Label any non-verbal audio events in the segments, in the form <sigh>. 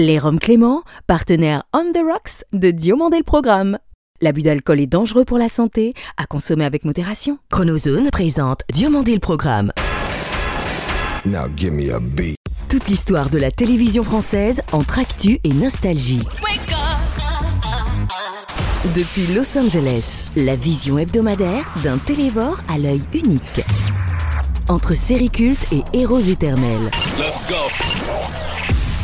Les Roms Clément, partenaire On the Rocks de Diomandé le Programme. L'abus d'alcool est dangereux pour la santé, à consommer avec modération. Chronozone présente Diomandé le Programme. Now give me a beat. Toute l'histoire de la télévision française entre actu et nostalgie. Depuis Los Angeles, la vision hebdomadaire d'un télévore à l'œil unique. Entre séries cultes et héros éternels.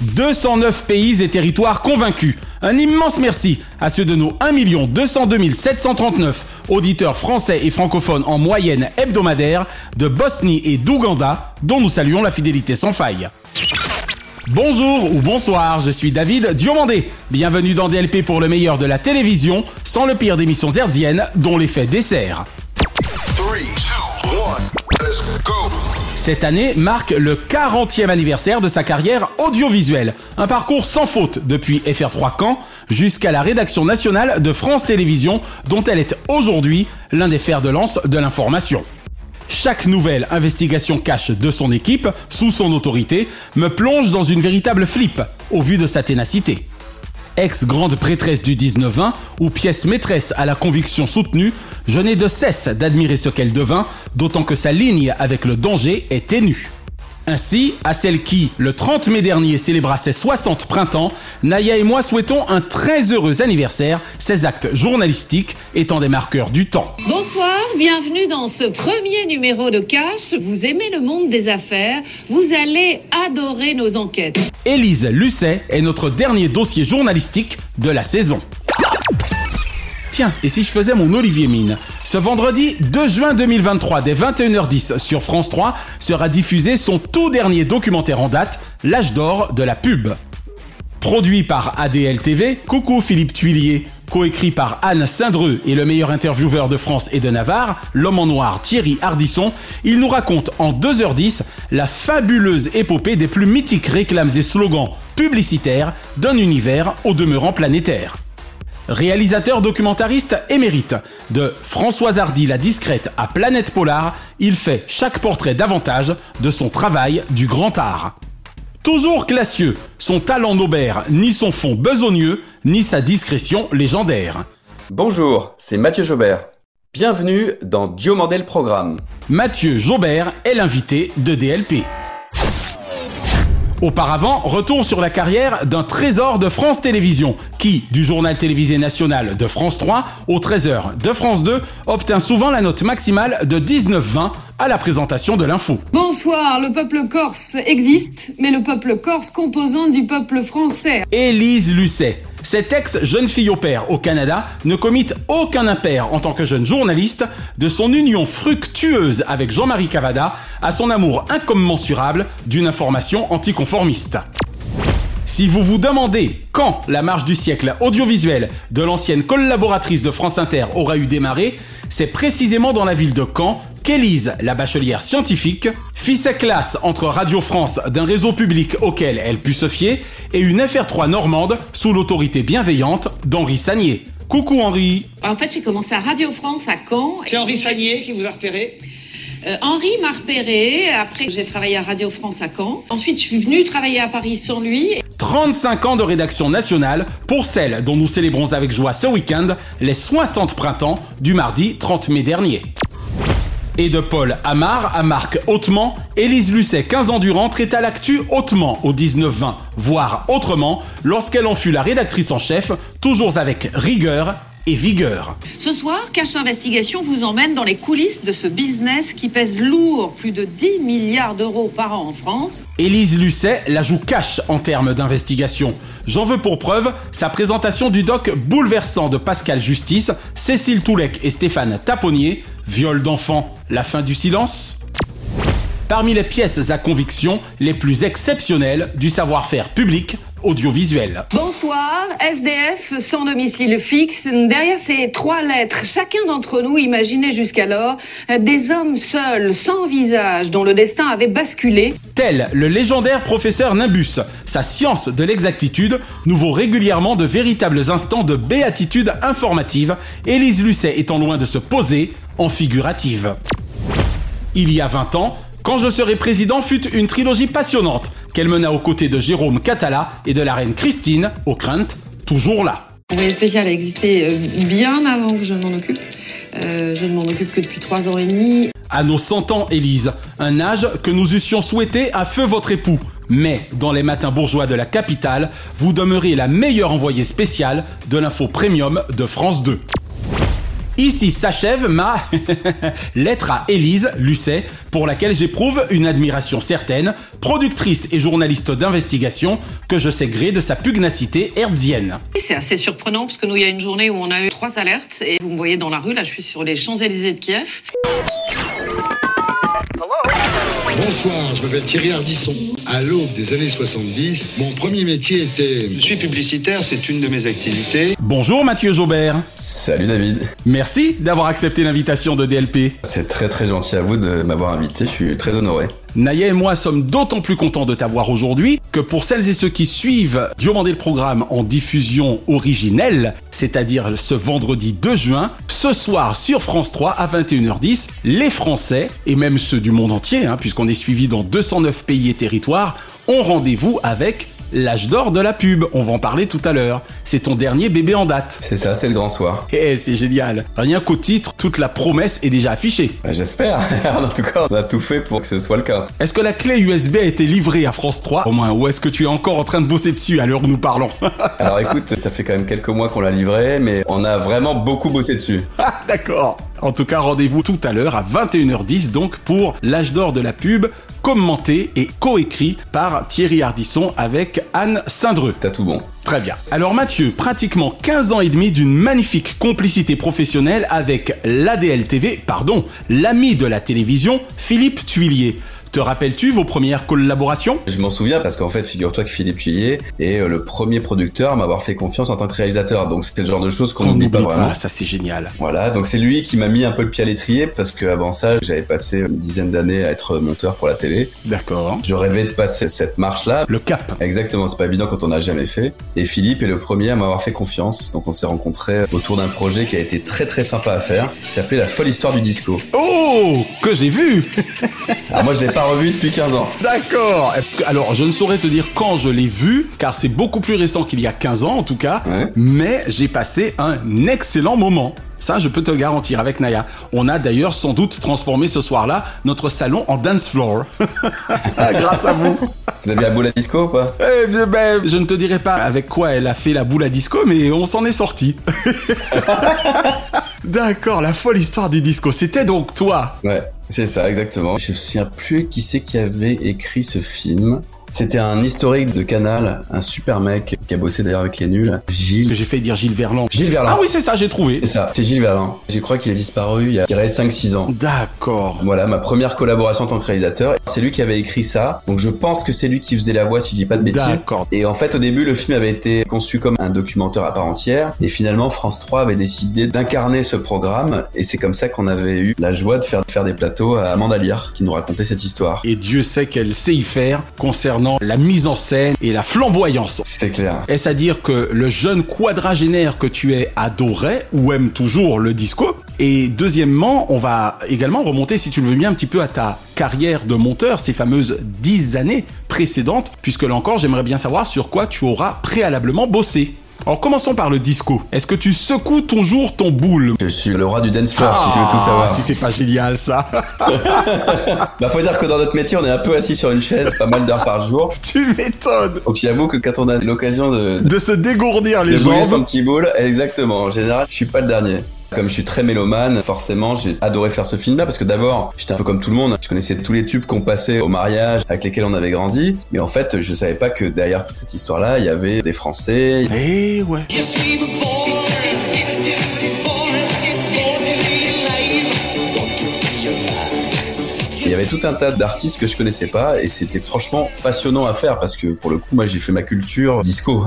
209 pays et territoires convaincus. Un immense merci à ceux de nos 1 202 739 auditeurs français et francophones en moyenne hebdomadaire de Bosnie et d'Ouganda, dont nous saluons la fidélité sans faille. Bonjour ou bonsoir, je suis David Diomandé. Bienvenue dans DLP pour le meilleur de la télévision, sans le pire d'émissions herdiennes dont l'effet dessert. Cette année marque le 40e anniversaire de sa carrière audiovisuelle. Un parcours sans faute depuis FR3 Caen jusqu'à la rédaction nationale de France Télévisions dont elle est aujourd'hui l'un des fers de lance de l'information. Chaque nouvelle investigation cache de son équipe, sous son autorité, me plonge dans une véritable flip au vu de sa ténacité ex-grande prêtresse du 19-20 ou pièce maîtresse à la conviction soutenue, je n'ai de cesse d'admirer ce qu'elle devint, d'autant que sa ligne avec le danger est ténue. Ainsi, à celle qui, le 30 mai dernier, célébra ses 60 printemps, Naya et moi souhaitons un très heureux anniversaire, ses actes journalistiques étant des marqueurs du temps. Bonsoir, bienvenue dans ce premier numéro de Cash. Vous aimez le monde des affaires, vous allez adorer nos enquêtes. Élise Lucet est notre dernier dossier journalistique de la saison. Et si je faisais mon Olivier Mine Ce vendredi 2 juin 2023, dès 21h10 sur France 3, sera diffusé son tout dernier documentaire en date, L'âge d'or de la pub. Produit par ADL TV, coucou Philippe Tuilier, coécrit par Anne Saindreux et le meilleur intervieweur de France et de Navarre, l'homme en noir Thierry Hardisson, il nous raconte en 2h10 la fabuleuse épopée des plus mythiques réclames et slogans publicitaires d'un univers au demeurant planétaire réalisateur documentariste émérite. De Françoise Hardy la discrète à Planète Polar, il fait chaque portrait davantage de son travail du grand art. Toujours classieux, son talent n'obère ni son fond besogneux, ni sa discrétion légendaire. Bonjour, c'est Mathieu Jobert. Bienvenue dans Diomandel Programme. Mathieu Jobert est l'invité de DLP. Auparavant, retour sur la carrière d'un trésor de France Télévisions, qui, du journal télévisé national de France 3 au 13h de France 2, obtint souvent la note maximale de 19-20 à la présentation de l'info. Bonsoir, le peuple corse existe, mais le peuple corse composant du peuple français. Élise Lucet, cette ex-jeune fille au père au Canada ne commit aucun impair en tant que jeune journaliste de son union fructueuse avec Jean-Marie Cavada à son amour incommensurable d'une information anticonformiste. Si vous vous demandez quand la marche du siècle audiovisuel de l'ancienne collaboratrice de France Inter aura eu démarré, c'est précisément dans la ville de Caen qu'Élise, la bachelière scientifique, fit sa classe entre Radio France d'un réseau public auquel elle put se fier et une FR3 normande sous l'autorité bienveillante d'Henri Sagnier. Coucou Henri En fait, j'ai commencé à Radio France à Caen. C'est Henri Sagnier qui vous a repéré? Euh, Henri m'a repéré. Après, j'ai travaillé à Radio France à Caen. Ensuite, je suis venue travailler à Paris sans lui. 35 ans de rédaction nationale pour celle dont nous célébrons avec joie ce week-end les 60 printemps du mardi 30 mai dernier. Et de Paul Amar à Marc Hautement, Élise Lucet, 15 ans durant, traita l'actu hautement au 19-20, voire autrement, lorsqu'elle en fut la rédactrice en chef, toujours avec rigueur et vigueur. Ce soir, Cache Investigation vous emmène dans les coulisses de ce business qui pèse lourd, plus de 10 milliards d'euros par an en France. Élise Lucet la joue cash en termes d'investigation. J'en veux pour preuve sa présentation du doc bouleversant de Pascal Justice, Cécile Toulec et Stéphane Taponnier, Viol d'enfant, la fin du silence Parmi les pièces à conviction les plus exceptionnelles du savoir-faire public audiovisuel. Bonsoir, SDF sans domicile fixe. Derrière ces trois lettres, chacun d'entre nous imaginait jusqu'alors des hommes seuls, sans visage, dont le destin avait basculé. Tel le légendaire professeur Nimbus, sa science de l'exactitude nous vaut régulièrement de véritables instants de béatitude informative, Élise Lucet étant loin de se poser en figurative. Il y a 20 ans, quand je serai président fut une trilogie passionnante qu'elle mena aux côtés de Jérôme Catala et de la reine Christine, aux craintes, toujours là. L'envoyé spécial a existé euh, bien avant que je ne m'en occupe. Euh, je ne m'en occupe que depuis trois ans et demi. À nos 100 ans, Élise, un âge que nous eussions souhaité à feu votre époux. Mais dans les matins bourgeois de la capitale, vous demeurez la meilleure envoyée spéciale de l'info premium de France 2. Ici s'achève ma <laughs> lettre à Élise Lucet, pour laquelle j'éprouve une admiration certaine, productrice et journaliste d'investigation, que je sais gré de sa pugnacité hertzienne. C'est assez surprenant parce que nous, il y a une journée où on a eu trois alertes et vous me voyez dans la rue, là je suis sur les Champs-Élysées de Kiev. Bonsoir, je m'appelle Thierry Ardisson. À l'aube des années 70, mon premier métier était... Je suis publicitaire, c'est une de mes activités. Bonjour Mathieu Jaubert. Salut David. Merci d'avoir accepté l'invitation de DLP. C'est très très gentil à vous de m'avoir invité, je suis très honoré. Naya et moi sommes d'autant plus contents de t'avoir aujourd'hui que pour celles et ceux qui suivent Diomandé le programme en diffusion originelle, c'est-à-dire ce vendredi 2 juin, ce soir sur France 3 à 21h10, les Français, et même ceux du monde entier, hein, puisqu'on est suivi dans 209 pays et territoires, ont rendez-vous avec l'âge d'or de la pub. On va en parler tout à l'heure. C'est ton dernier bébé en date. C'est ça, c'est le grand soir. Eh, c'est génial. Rien qu'au titre, toute la promesse est déjà affichée. Bah, J'espère. <laughs> en tout cas, on a tout fait pour que ce soit le cas. Est-ce que la clé USB a été livrée à France 3 au moins Ou est-ce que tu es encore en train de bosser dessus à l'heure où nous parlons <laughs> Alors écoute, ça fait quand même quelques mois qu'on l'a livré, mais on a vraiment beaucoup bossé dessus. Ah, D'accord. En tout cas, rendez-vous tout à l'heure à 21h10 donc pour l'âge d'or de la pub, commenté et coécrit par Thierry Ardisson avec Anne Sindreux. T'as tout bon. Très bien. Alors Mathieu, pratiquement 15 ans et demi d'une magnifique complicité professionnelle avec l'ADL TV, pardon, l'ami de la télévision, Philippe Tuilier. Te rappelles-tu vos premières collaborations? Je m'en souviens parce qu'en fait, figure-toi que Philippe Thuillier est euh, le premier producteur à m'avoir fait confiance en tant que réalisateur. Donc c'était le genre de choses qu'on n'oublie pas n'oublie vraiment. pas, ça c'est génial. Voilà, donc c'est lui qui m'a mis un peu le pied à l'étrier parce qu'avant ça, j'avais passé une dizaine d'années à être monteur pour la télé. D'accord. Je rêvais de passer cette marche-là. Le cap. Exactement, c'est pas évident quand on n'a jamais fait. Et Philippe est le premier à m'avoir fait confiance. Donc on s'est rencontrés autour d'un projet qui a été très très sympa à faire, qui s'appelait La folle histoire du disco. Oh, que j'ai vu Alors moi je l'ai pas revu depuis 15 ans. D'accord. Alors, je ne saurais te dire quand je l'ai vu, car c'est beaucoup plus récent qu'il y a 15 ans en tout cas, Ouais. mais j'ai passé un excellent moment. Ça, je peux te le garantir avec Naya. On a d'ailleurs sans doute transformé ce soir-là notre salon en dance floor. <laughs> Grâce à vous. Vous avez la boule à disco ou pas? Eh bien, ben, je ne te dirai pas avec quoi elle a fait la boule à disco, mais on s'en est sorti. <laughs> D'accord, la folle histoire du disco. C'était donc toi. Ouais, c'est ça, exactement. Je me souviens plus qui c'est qui avait écrit ce film. C'était un historique de Canal, un super mec qui a bossé d'ailleurs avec les nuls, Que Gilles. j'ai fait dire Gilles Verland. Gilles Verland. Ah oui, c'est ça, j'ai trouvé. C'est ça, c'est Gilles Verland. Je crois qu'il a disparu il y a, je dirais, 5-6 ans. D'accord. Voilà, ma première collaboration en tant que réalisateur. C'est lui qui avait écrit ça. Donc je pense que c'est lui qui faisait la voix si je dis pas de bêtises. D'accord. Et en fait, au début, le film avait été conçu comme un documentaire à part entière. Et finalement, France 3 avait décidé d'incarner ce programme. Et c'est comme ça qu'on avait eu la joie de faire, de faire des plateaux à Amanda Lear, qui nous racontait cette histoire. Et Dieu sait qu'elle sait y faire concernant la mise en scène et la flamboyance. C'est clair. Est-ce à dire que le jeune quadragénaire que tu es adorait ou aime toujours le disco? Et deuxièmement, on va également remonter, si tu le veux bien, un petit peu à ta carrière de monteur, ces fameuses dix années précédentes, puisque là encore, j'aimerais bien savoir sur quoi tu auras préalablement bossé. Alors commençons par le disco. Est-ce que tu secoues toujours ton boule? Je suis le roi du dance floor, si tu veux tout savoir. si c'est pas génial ça. <laughs> Bah, faut dire que dans notre métier, on est un peu assis sur une chaise, pas mal d'heures par jour. <laughs> tu m'étonnes. Donc j'avoue que quand on a l'occasion de, De se dégourdir les de bouger son jambes. petit boule, exactement. En général, je suis pas le dernier. Comme je suis très mélomane, forcément, j'ai adoré faire ce film-là parce que d'abord, j'étais un peu comme tout le monde. Je connaissais tous les tubes qu'on passait au mariage, avec lesquels on avait grandi. Mais en fait, je savais pas que derrière toute cette histoire-là, il y avait des Français. Eh ouais. Il y avait avait tout un tas d'artistes que je connaissais pas et c'était franchement passionnant à faire parce que pour le coup, moi, j'ai fait ma culture disco.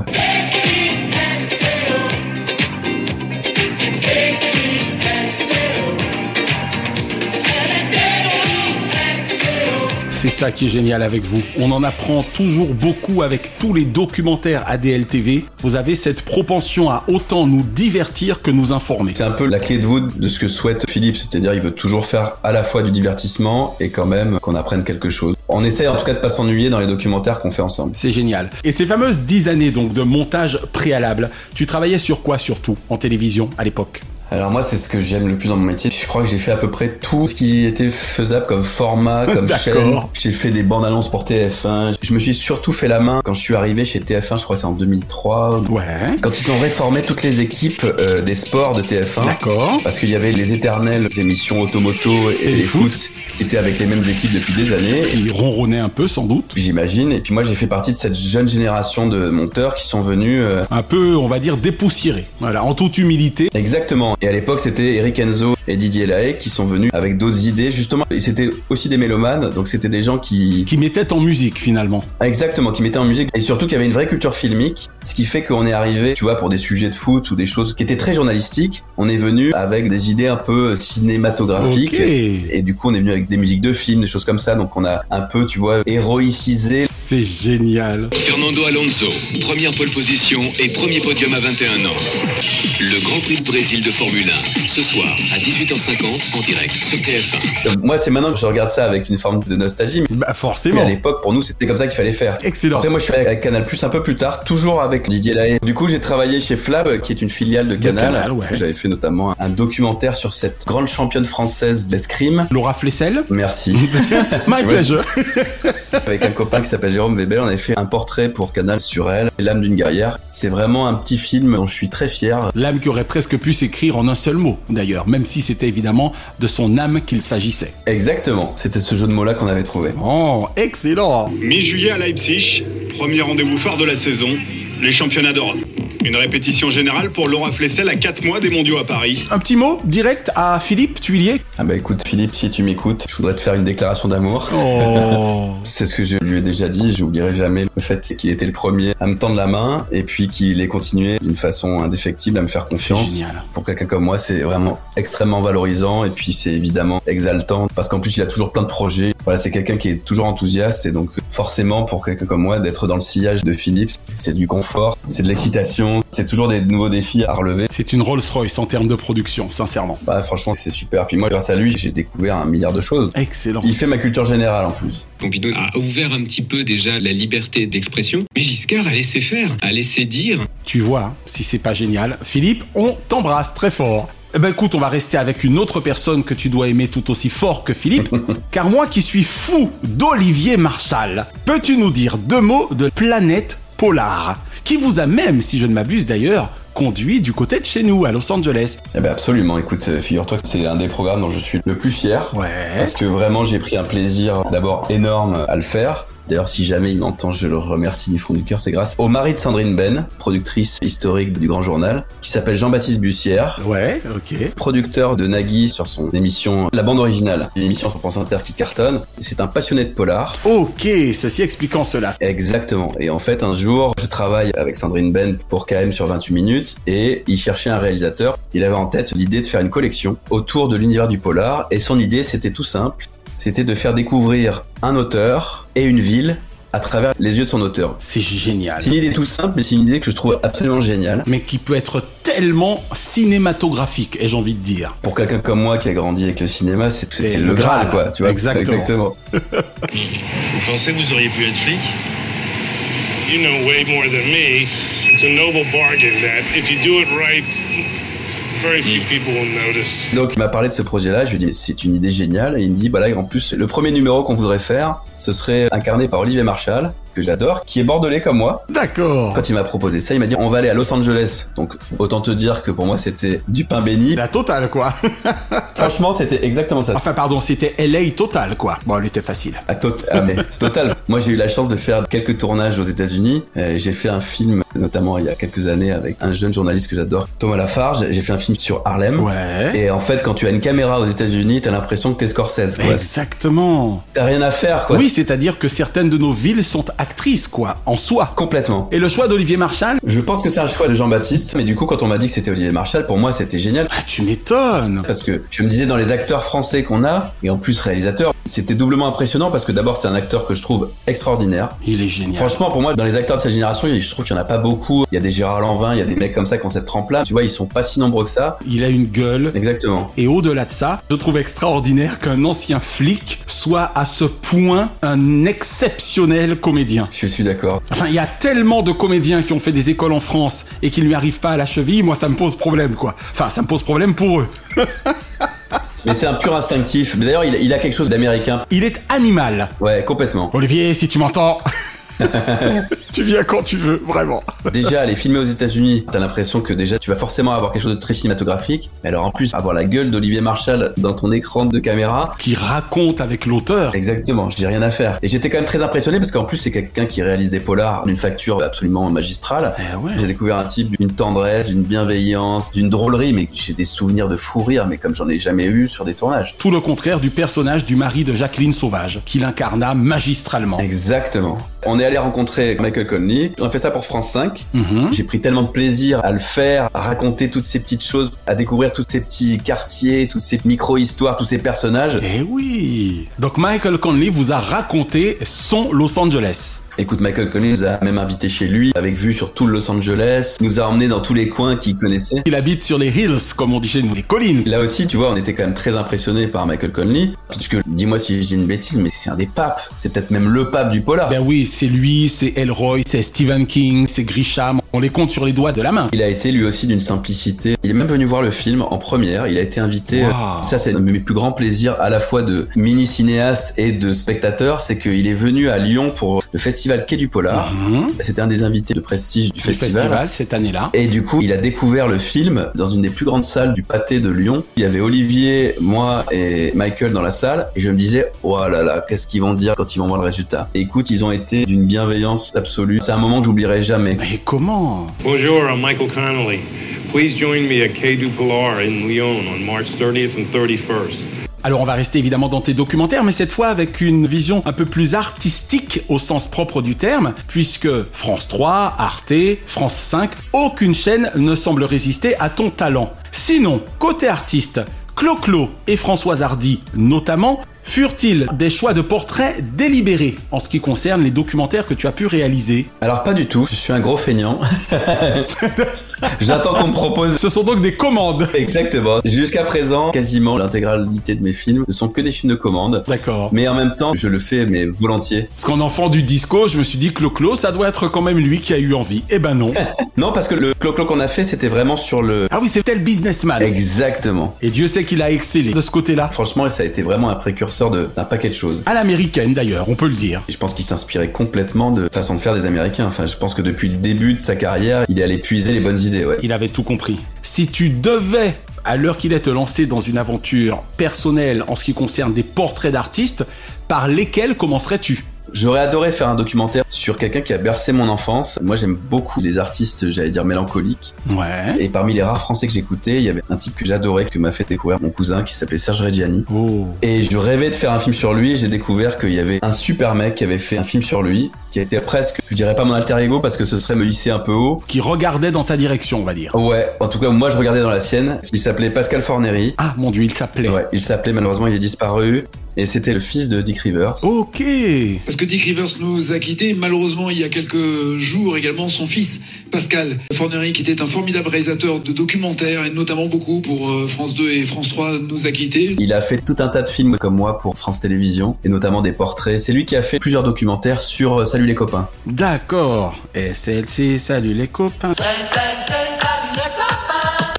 C'est ça qui est génial avec vous. On en apprend toujours beaucoup avec tous les documentaires ADL TV. Vous avez cette propension à autant nous divertir que nous informer. C'est un peu la clé de voûte de ce que souhaite Philippe, c'est-à-dire il veut toujours faire à la fois du divertissement et quand même qu'on apprenne quelque chose. On essaie en tout cas de pas s'ennuyer dans les documentaires qu'on fait ensemble. C'est génial. Et ces fameuses dix années donc de montage préalable, tu travaillais sur quoi surtout? En télévision à l'époque? Alors moi, c'est ce que j'aime le plus dans mon métier. Je crois que j'ai fait à peu près tout ce qui était faisable comme format, <laughs> comme chaîne. J'ai fait des bandes annonces pour TF1. Je me suis surtout fait la main quand je suis arrivé chez TF1, je crois que c'est en 2003. Ouais. Quand ils ont réformé toutes les équipes euh, des sports de TF1. D'accord. Parce qu'il y avait les éternelles émissions automoto et, Et les les foot. foot qui étaient avec les mêmes équipes depuis des années. Il ronronnait un peu sans doute. J'imagine. Et puis moi, j'ai fait partie de cette jeune génération de monteurs qui sont venus euh, Un peu, on va dire, dépoussiéré. Voilà, en toute humilité. Exactement. Et à l'époque, c'était Eric Enzo et Didier Lahaye qui sont venus avec d'autres idées, justement. Et c'était aussi des mélomanes, donc c'était des gens qui... Qui mettait en musique finalement. Exactement, qui mettaient en musique. Et surtout qu'il y avait une vraie culture filmique, ce qui fait qu'on est arrivé, tu vois, pour des sujets de foot ou des choses qui étaient très journalistiques, on est venu avec des idées un peu cinématographiques. Et du coup, on est venu avec des musiques de films, des choses comme ça. Donc on a un peu, tu vois, héroïcisé. C'est génial. Fernando Alonso, première pole position et premier podium à 21 ans. Le Grand Prix de Brésil de Formule 1, ce soir à 18h50 en direct sur TF1. Donc, moi, c'est maintenant que je regarde ça avec une forme de nostalgie. Mais Bah mais forcément. à l'époque, pour nous, c'était comme ça qu'il fallait faire. Excellent. Après, moi, je suis avec Canal Plus un peu plus tard, toujours avec Didier Lahaye. Du coup, j'ai travaillé chez Flab, qui est une filiale de Canal. Canal, ouais. J'avais fait notamment un documentaire sur cette grande championne française d'escrime. Laura Flessel. Merci. <laughs> My pleasure. <laughs> avec un copain qui s'appelle Jérôme Weber, on avait fait un portrait pour Canal sur elle, l'âme d'une guerrière. C'est vraiment un petit film dont je suis très fier. L'âme qui aurait presque pu s'écrire en un seul mot, d'ailleurs, même si c'était évidemment de son âme qu'il s'agissait. Exactement. C'était ce jeu de mots-là qu'on avait trouvé. Oh, excellent Mi-juillet à Leipzig, premier rendez-vous phare de la saison, les championnats d'Europe. Une répétition générale pour Laura Flessel à 4 mois des mondiaux à Paris. Un petit mot direct à Philippe Tuilier. Ah bah écoute Philippe, si tu m'écoutes, je voudrais te faire une déclaration d'amour. Oh. <laughs> C'est ce que je lui ai déjà dit, j'oublierai jamais le fait qu'il était le premier à me tendre la main et puis qu'il ait continué d'une façon indéfectible à me faire confiance. génial. Pour quelqu'un comme moi, c'est vraiment extrêmement valorisant et puis c'est évidemment exaltant parce qu'en plus il a toujours plein de projets. Voilà, c'est quelqu'un qui est toujours enthousiaste et donc forcément pour quelqu'un comme moi d'être dans le sillage de Philippe, c'est du confort, c'est de l'excitation, c'est toujours des nouveaux défis à relever. C'est une Rolls-Royce en termes de production, sincèrement. Bah franchement, c'est super. Puis moi grâce à lui, j'ai découvert un milliard de choses. Excellent. Il fait ma culture générale en plus. Pompidou a ouvert un petit peu déjà la liberté d'expression, mais Giscard a laissé faire, a laissé dire. Tu vois, hein, si c'est pas génial. Philippe, on t'embrasse très fort. Eh ben écoute, on va rester avec une autre personne que tu dois aimer tout aussi fort que Philippe, <laughs> car moi qui suis fou d'Olivier Marchal, peux-tu nous dire deux mots de Planète Polar, qui vous a même, si je ne m'abuse d'ailleurs, conduit du côté de chez nous, à Los Angeles. Eh ben absolument. Écoute, euh, figure-toi que c'est un des programmes dont je suis le plus fier. Ouais. Parce que vraiment, j'ai pris un plaisir d'abord énorme à le faire. D'ailleurs, si jamais il m'entend, je le remercie du fond du cœur. C'est grâce au mari de Sandrine Ben, productrice historique du Grand Journal, qui s'appelle Jean-Baptiste Bussière. Ouais, ok. Producteur de Nagui sur son émission La Bande Originale, une émission sur France Inter qui cartonne. C'est un passionné de polar. Ok, ceci expliquant cela. Exactement. Et en fait, un jour, je travaille avec Sandrine Ben pour KM sur 28 minutes et il cherchait un réalisateur. Il avait en tête l'idée de faire une collection autour de l'univers du polar et son idée, c'était tout simple. C'était de faire découvrir un auteur et une ville à travers les yeux de son auteur. C'est génial. C'est une idée tout simple, mais c'est une idée que je trouve absolument géniale. Mais qui peut être tellement cinématographique, ai-je envie de dire. Pour quelqu'un comme moi qui a grandi avec le cinéma, c'est le, le Graal, Graal. quoi. Tu vois Exactement. Exactement. <laughs> Vous pensez que vous auriez pu être flic? You know way more than me. It's a noble bargain that if you do it right, very few people will notice. Donc il m'a parlé de ce projet-là, je lui ai dit c'est une idée géniale et il me dit bah là en plus le premier numéro qu'on voudrait faire, ce serait incarné par Olivier Marchal que j'adore, qui est bordelais comme moi. D'accord. Quand il m'a proposé ça, il m'a dit on va aller à Los Angeles. Donc autant te dire que pour moi c'était du pain béni. La totale, quoi. <laughs> Franchement, c'était exactement ça. Enfin, pardon, c'était LA total, quoi. Bon, elle était facile. Ah, tot- ah, mais total. <laughs> Moi j'ai eu la chance de faire quelques tournages aux États-Unis. Euh, j'ai fait un film notamment il y a quelques années avec un jeune journaliste que j'adore, Thomas Lafarge. J'ai fait un film sur Harlem. Ouais. Et en fait, quand tu as une caméra aux États-Unis, t'as l'impression que t'es Scorsese. quoi. Exactement. T'as rien à faire, quoi. Oui, c'est-à-dire que certaines de nos villes sont actrices, quoi, en soi. Complètement. Et le choix d'Olivier Marchal? Je pense que c'est un choix de Jean-Baptiste, mais du coup, quand on m'a dit que c'était Olivier Marchal, pour moi, c'était génial. Ah, tu m'étonnes Parce que je me disais, dans les acteurs français qu'on a, et en plus réalisateur, c'était doublement impressionnant parce que d'abord, c'est un acteur que je trouve extraordinaire. Il est génial. Franchement, pour moi, dans les acteurs de cette génération, je trouve qu'il y en a pas beaucoup. Il y a des Gérard Lanvin, il y a des mecs comme ça qui ont cette trempe-là. Tu vois, ils sont pas si nombreux que ça. Il a une gueule. Exactement. Et au-delà de ça, je trouve extraordinaire qu'un ancien flic soit à ce point un exceptionnel comédien. Je suis d'accord. Enfin, il y a tellement de comédiens qui ont fait des écoles en France et qui ne lui arrivent pas à la cheville, moi ça me pose problème quoi. Enfin, ça me pose problème pour eux. <laughs> Mais c'est un pur instinctif. Mais D'ailleurs, il, il a quelque chose d'américain. Il est animal. Ouais, complètement. Olivier, si tu m'entends. <laughs> tu viens quand tu veux, vraiment. Déjà, aller filmer aux États-Unis, t'as l'impression que déjà tu vas forcément avoir quelque chose de très cinématographique. Mais alors en plus, avoir la gueule d'Olivier Marshall dans ton écran de caméra. Qui raconte avec l'auteur. Exactement, je dis rien à faire. Et j'étais quand même très impressionné parce qu'en plus, c'est quelqu'un qui réalise des polars d'une facture absolument magistrale. Eh ouais. J'ai découvert un type d'une tendresse, d'une bienveillance, d'une drôlerie, mais j'ai des souvenirs de fou rire, mais comme j'en ai jamais eu sur des tournages. Tout le contraire du personnage du mari de Jacqueline Sauvage, qu'il incarna magistralement. Exactement. On est allé rencontrer Michael Conley. On a fait ça pour France 5. J'ai pris tellement de plaisir à le faire, à raconter toutes ces petites choses, à découvrir tous ces petits quartiers, toutes ces micro-histoires, tous ces personnages. Eh oui Donc Michael Conley vous a raconté son Los Angeles. Écoute, Michael Conley nous a même invité chez lui, avec vue sur tout le Los Angeles, nous a emmenés dans tous les coins qu'il connaissait. Il habite sur les hills, comme on dit chez nous, les collines. Là aussi, tu vois, on était quand même très impressionnés par Michael Conley, puisque, dis-moi si je dis une bêtise, mais c'est un des papes. C'est peut-être même le pape du polar. Ben oui, c'est lui, c'est Elroy, c'est Stephen King, c'est Grisham. On les compte sur les doigts de la main. Il a été lui aussi d'une simplicité. Il est même venu voir le film en première. Il a été invité. Wow. Ça, c'est un de mes plus grands plaisirs, à la fois de mini cinéaste et de spectateur, c'est qu'il est venu à Lyon pour le festival Quai du Polar. Mhm. C'était un des invités de prestige du, Du festival cette année-là. Et du coup, il a découvert le film dans une des plus grandes salles du pâté de Lyon. Il y avait Olivier, moi et Michael dans la salle. Et je me disais, oh là là, qu'est-ce qu'ils vont dire quand ils vont voir le résultat? Et Écoute, ils ont été d'une bienveillance absolue. C'est un moment que j'oublierai jamais. Mais comment Bonjour, I'm Michael Connolly. Please join me at Quai du Pilar in Lyon on March 30th and 31st. Alors on va rester évidemment dans tes documentaires, mais cette fois avec une vision un peu plus artistique au sens propre du terme, puisque France 3, Arte, France 5, aucune chaîne ne semble résister à ton talent. Sinon, côté artiste, Clo-Clo et Françoise Hardy notamment, furent-ils des choix de portraits délibérés en ce qui concerne les documentaires que tu as pu réaliser? Alors pas du tout, je suis un gros feignant. <laughs> J'attends qu'on me propose. Ce sont donc des commandes. Exactement. Jusqu'à présent, quasiment l'intégralité de mes films ne sont que des films de commande. D'accord. Mais en même temps, je le fais mais volontiers. Parce qu'en enfant du disco, je me suis dit Clo-Clo, ça doit être quand même lui qui a eu envie. Eh ben non. <laughs> non, parce que le clo-clo qu'on a fait, c'était vraiment sur le... Ah oui, c'était le businessman. Exactement. Et Dieu sait qu'il a excellé de ce côté-là. Franchement, ça a été vraiment un précurseur d'un paquet de choses. À l'américaine d'ailleurs, on peut le dire. Je pense qu'il s'inspirait complètement de façon de faire des Américains. Enfin, je pense que depuis le début de sa carrière, il est allé puiser les bonnes Il avait tout compris. Si tu devais, à l'heure qu'il est, te lancer dans une aventure personnelle en ce qui concerne des portraits d'artistes, par lesquels commencerais-tu? J'aurais adoré faire un documentaire sur quelqu'un qui a bercé mon enfance. Moi, j'aime beaucoup les artistes, j'allais dire mélancoliques. Ouais. Et parmi les rares français que j'écoutais, il y avait un type que j'adorais, que m'a fait découvrir mon cousin, qui s'appelait Serge Reggiani. Oh. Et je rêvais de faire un film sur lui, et j'ai découvert qu'il y avait un super mec qui avait fait un film sur lui, qui était presque, je dirais pas mon alter ego, parce que ce serait me lisser un peu haut. Qui regardait dans ta direction, on va dire. Ouais, en tout cas, moi, je regardais dans la sienne. Il s'appelait Pascal Forneri. Ah, mon dieu, il s'appelait. Ouais, il s'appelait, malheureusement, il est disparu. Et c'était le fils de Dick Rivers. Ok. Parce que Dick Rivers nous a quittés. Malheureusement, il y a quelques jours également, son fils, Pascal Fornery, qui était un formidable réalisateur de documentaires, et notamment beaucoup pour euh, France 2 et France 3, nous a quittés. Il a fait tout un tas de films comme moi pour France Télévisions, et notamment des portraits. C'est lui qui a fait plusieurs documentaires sur euh, Salut les copains. D'accord. SLC, salut les copains.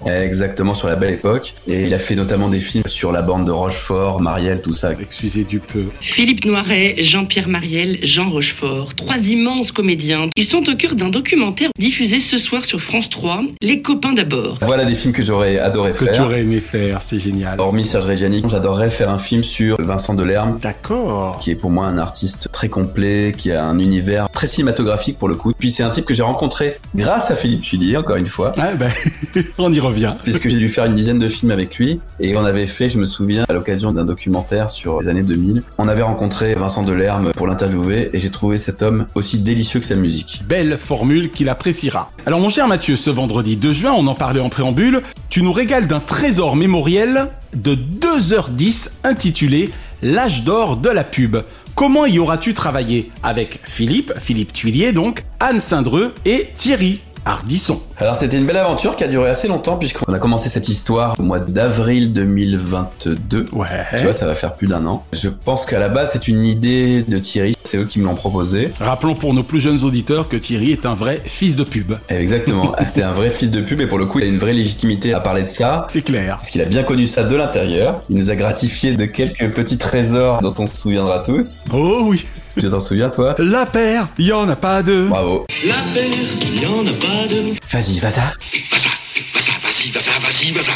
Exactement, sur la belle époque. Et il a fait notamment des films sur la bande de Rochefort, Marielle, tout ça. Excusez du peu. Philippe Noiret, Jean-Pierre Marielle, Jean Rochefort, trois immenses comédiens. Ils sont au cœur d'un documentaire diffusé ce soir sur France 3, Les copains d'abord. Voilà des films que j'aurais adoré Que faire. tu aurais aimé faire, c'est génial. Hormis Serge Reggiani, j'adorerais faire un film sur Vincent Delerme, D'accord. qui est pour moi un artiste très complet, qui a un univers très cinématographique pour le coup. Puis c'est un type que j'ai rencontré grâce à Philippe Tullier, encore une fois. Ouais, ben, <laughs> on y revient. <laughs> Puisque j'ai dû faire une dizaine de films avec lui. Et on avait fait, je me souviens, à l'occasion d'un documentaire sur les années 2000, on avait rencontré Vincent Delerme pour l'interviewer et j'ai trouvé cet homme aussi délicieux que sa musique. Belle formule qu'il appréciera. Alors mon cher Mathieu, ce vendredi 2 juin, on en parlait en préambule, tu nous régales d'un trésor mémoriel de 2h10 intitulé L'âge d'or de la pub. Comment y auras-tu travaillé? Avec Philippe, Philippe Tuilier donc, Anne Saindreux et Thierry Ardisson. Alors c'était une belle aventure qui a duré assez longtemps puisqu'on a commencé cette histoire au mois d'avril 2022. Ouais. Tu vois, ça va faire plus d'un an. Je pense qu'à la base c'est une idée de Thierry, c'est eux qui me l'ont proposé. Rappelons pour nos plus jeunes auditeurs que Thierry est un vrai fils de pub. Exactement, <laughs> c'est un vrai fils de pub et pour le coup il a une vraie légitimité à parler de ça. C'est clair. Parce qu'il a bien connu ça de l'intérieur. Il nous a gratifié de quelques petits trésors dont on se souviendra tous. Oh oui. Tu t'en souviens toi La paire, y en a pas deux. Bravo. La paire, y en a pas de. Vas-y, vas-y. Vas-y, vas-y, vas-y, vas-y, vas-y, vas-y.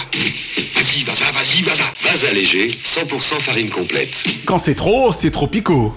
Vas-y, vas-y, vas-y, vas-y. Vasa léger, 100% farine complète. Quand c'est trop, c'est trop picot.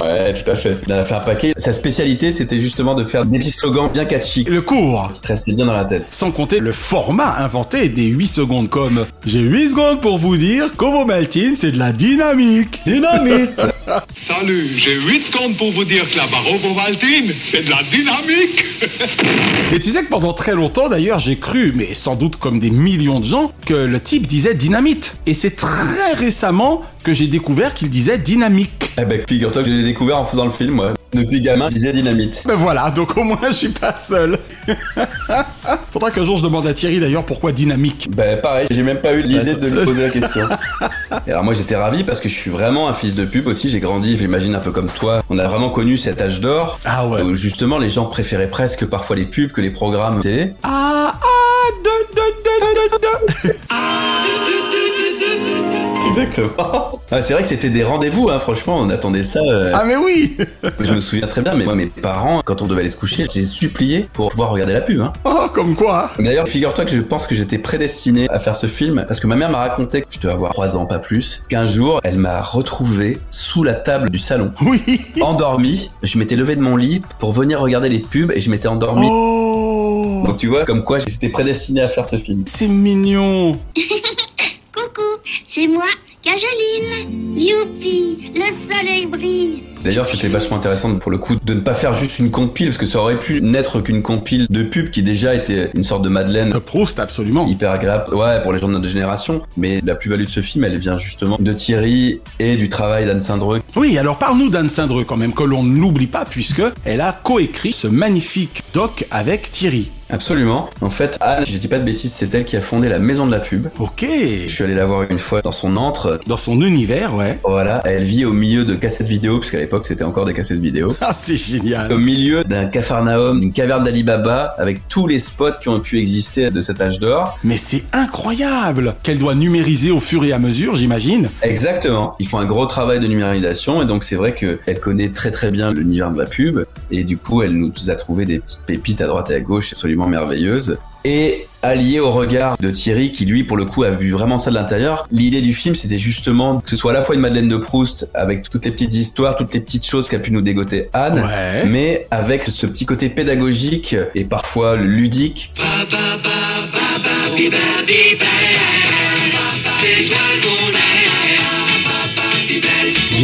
Ouais, tout à fait. Il a fait un paquet. Sa spécialité, c'était justement de faire des petits slogans bien catchy. Le cours. Qui te restaient bien dans la tête. Sans compter le format inventé des 8 secondes comme J'ai 8 secondes pour vous dire qu'Ovomaltine c'est de la dynamique. Dynamite <laughs> Salut, j'ai 8 secondes pour vous dire que la Barovovaltine, c'est de la dynamique. <laughs> Et tu sais que pendant très longtemps d'ailleurs j'ai cru, mais sans doute comme des millions de gens, que le type disait dynamite. Et c'est très récemment que j'ai découvert qu'il disait dynamique. Eh ben, figure-toi que je l'ai découvert en faisant le film, moi. Depuis gamin, je disais dynamite. Ben voilà, donc au moins <laughs> je suis pas seul. <laughs> Faudra qu'un jour je demande à Thierry d'ailleurs pourquoi dynamique. Ben pareil, j'ai même pas eu l'idée de lui poser la question. <laughs> Et alors moi j'étais ravi parce que je suis vraiment un fils de pub aussi, j'ai grandi, j'imagine un peu comme toi. On a vraiment connu cet âge d'or Ah ouais. où justement les gens préféraient presque parfois les pubs que les programmes télé. Ah ah de de de de de. Exactement. <laughs> Ah, c'est vrai que c'était des rendez-vous, hein, franchement, on attendait ça. euh, Ah mais oui <laughs> Je me souviens très bien, mais moi mes parents, quand on devait aller se coucher, j'ai supplié pour pouvoir regarder la pub. Hein. Oh comme quoi D'ailleurs, figure-toi que je pense que j'étais prédestiné à faire ce film parce que ma mère m'a raconté que je devais avoir 3 ans, pas plus, qu'un jour, elle m'a retrouvé sous la table du salon, <laughs> Oui endormi. Je m'étais levé de mon lit pour venir regarder les pubs et je m'étais endormi. Oh Donc tu vois, comme quoi j'étais prédestiné à faire ce film. C'est mignon Coucou, c'est moi, Cajoline. Youpi, le soleil brille. D'ailleurs, c'était vachement intéressant pour le coup de ne pas faire juste une compile parce que ça aurait pu n'être qu'une compile de pubs qui déjà était une sorte de Madeleine De Proust absolument. hyper agréable, ouais, pour les gens de notre génération. Mais la plus-value de ce film, elle vient justement de Thierry et du travail d'Anne Saindreux. Oui, alors parle-nous d'Anne Saindreux quand même, que l'on ne l'oublie pas, puisque elle a coécrit ce magnifique doc avec Thierry. Absolument. En fait, Anne, je dis pas de bêtises, c'est elle qui a fondé la maison de la pub. Ok Je suis allé la voir une fois dans son antre. Dans son univers, ouais. Voilà, elle vit au milieu de cassettes vidéo, parce qu'à l'époque c'était encore des cassettes vidéo. Ah, c'est génial Au milieu d'un cafarnaum, d'une caverne d'Alibaba, avec tous les spots qui ont pu exister de cet âge d'or. Mais c'est incroyable Qu'elle doit numériser au fur et à mesure, j'imagine. Exactement. Ils font un gros travail de numérisation et donc c'est vrai qu'elle connaît très très bien l'univers de la pub et du coup elle nous a trouvé des petites pépites à droite et à gauche absolument merveilleuses. Et allié au regard de Thierry qui lui pour le coup a vu vraiment ça de l'intérieur, l'idée du film c'était justement que ce soit à la fois une Madeleine de Proust avec toutes les petites histoires, toutes les petites choses qu'a pu nous dégoter Anne, Ouais. mais avec ce petit côté pédagogique et parfois ludique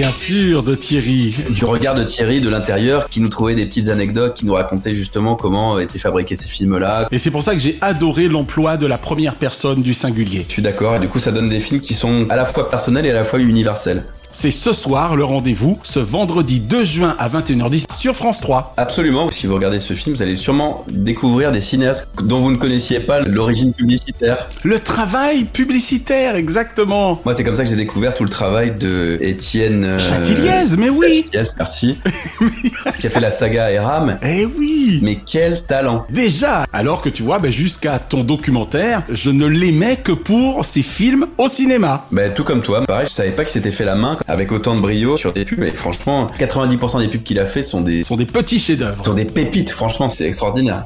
Bien sûr, de Thierry. du regard de Thierry de l'intérieur qui nous trouvait des petites anecdotes, qui nous racontait justement comment étaient fabriqués ces films-là. Et c'est pour ça que j'ai adoré l'emploi de la première personne du singulier. Je suis d'accord, et du coup ça donne des films qui sont à la fois personnels et à la fois universels. C'est ce soir le rendez-vous, ce vendredi 2 juin à 21h10 sur France 3. Absolument. Si vous regardez ce film, vous allez sûrement découvrir des cinéastes dont vous ne connaissiez pas l'origine publicitaire. Le travail publicitaire, exactement. Moi, c'est comme ça que j'ai découvert tout le travail de Étienne euh, Chatiliez, mais oui. Chatiliez, merci. <laughs> qui a fait la saga Eram. Eh oui. Mais quel talent. Déjà. Alors que tu vois, ben, jusqu'à ton documentaire, je ne l'aimais que pour ses films au cinéma. Ben, tout comme toi. Pareil, je savais pas qu'il s'était fait la main avec autant de brio sur des pubs. Mais franchement, 90% des pubs qu'il a fait sont des, sont des petits chefs-d'œuvre. Sont des pépites. Franchement, c'est extraordinaire.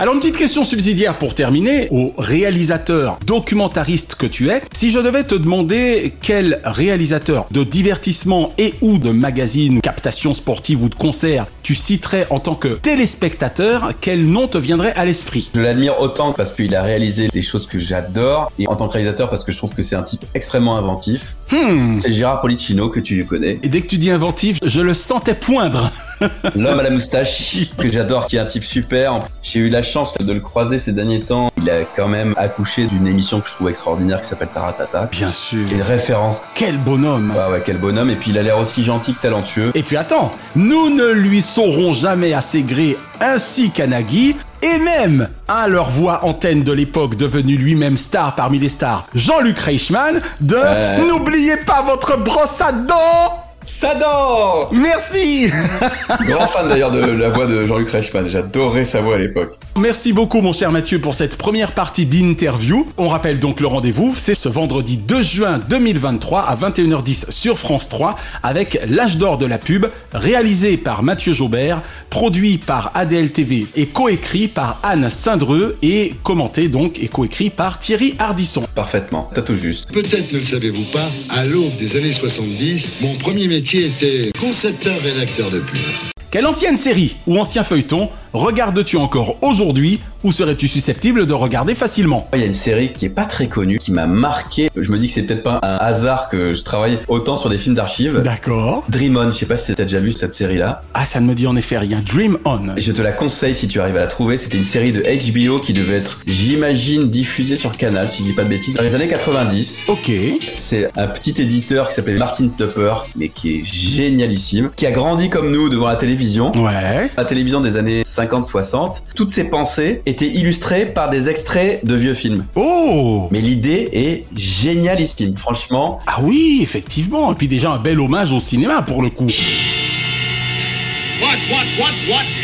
Alors une petite question subsidiaire pour terminer, au réalisateur documentariste que tu es, si je devais te demander quel réalisateur de divertissement et ou de magazine, captation sportive ou de concert tu citerais en tant que téléspectateur, quel nom te viendrait à l'esprit? Je l'admire autant parce qu'il a réalisé des choses que j'adore et en tant que réalisateur parce que je trouve que c'est un type extrêmement inventif. Hmm. C'est Gérard Policino que tu connais. Et dès que tu dis inventif, je le sentais poindre. L'homme à la moustache que j'adore, qui est un type super. J'ai eu la chance de le croiser ces derniers temps. Il a quand même accouché d'une émission que je trouve extraordinaire qui s'appelle Taratata. Bien sûr. Une référence. Quel bonhomme. Ouais, ouais, quel bonhomme. Et puis il a l'air aussi gentil que talentueux. Et puis attends, nous ne lui saurons jamais assez gré ainsi qu'à Nagui. Et même à leur voix antenne de l'époque devenu lui-même star parmi les stars, Jean-Luc Reichmann, de. N'oubliez pas votre brosse à dents Sador Merci <laughs> Grand fan d'ailleurs de la voix de Jean-Luc Reichmann. J'adorais sa voix à l'époque. Merci beaucoup mon cher Mathieu pour cette première partie d'interview. On rappelle donc le rendez-vous, c'est ce vendredi 2 juin 2023 à 21h10 sur France 3 avec L'âge d'or de la pub, réalisé par Mathieu Jaubert, produit par ADL TV et coécrit par Anne Saindreux et commenté donc et coécrit par Thierry Ardisson. Parfaitement, t'as tout juste. Peut-être ne le savez-vous pas, à l'aube des années 70, mon premier métier était concepteur-rédacteur de pub. Quelle ancienne série ou ancien feuilleton regardes-tu encore aujourd'hui ou serais-tu susceptible de regarder facilement? Il y a une série qui est pas très connue, qui m'a marqué. Je me dis que c'est peut-être pas un hasard que je travaille autant sur des films d'archives. D'accord. Dream On, je sais pas si t'as déjà vu cette série-là. Ah, ça ne me dit en effet rien. Dream On. Je te la conseille si tu arrives à la trouver. C'était une série de HBO qui devait être, j'imagine, diffusée sur Canal, si je dis pas de bêtises, dans les années 90. Ok. C'est un petit éditeur qui s'appelait Martin Tupper, mais qui est génialissime, qui a grandi comme nous devant la télévision. Ouais. La télévision des années 50-60. Toutes ses pensées étaient illustrées par des extraits de vieux films. Oh Mais l'idée est génialissime, franchement. Ah oui, effectivement. Et puis déjà un bel hommage au cinéma pour le coup. What,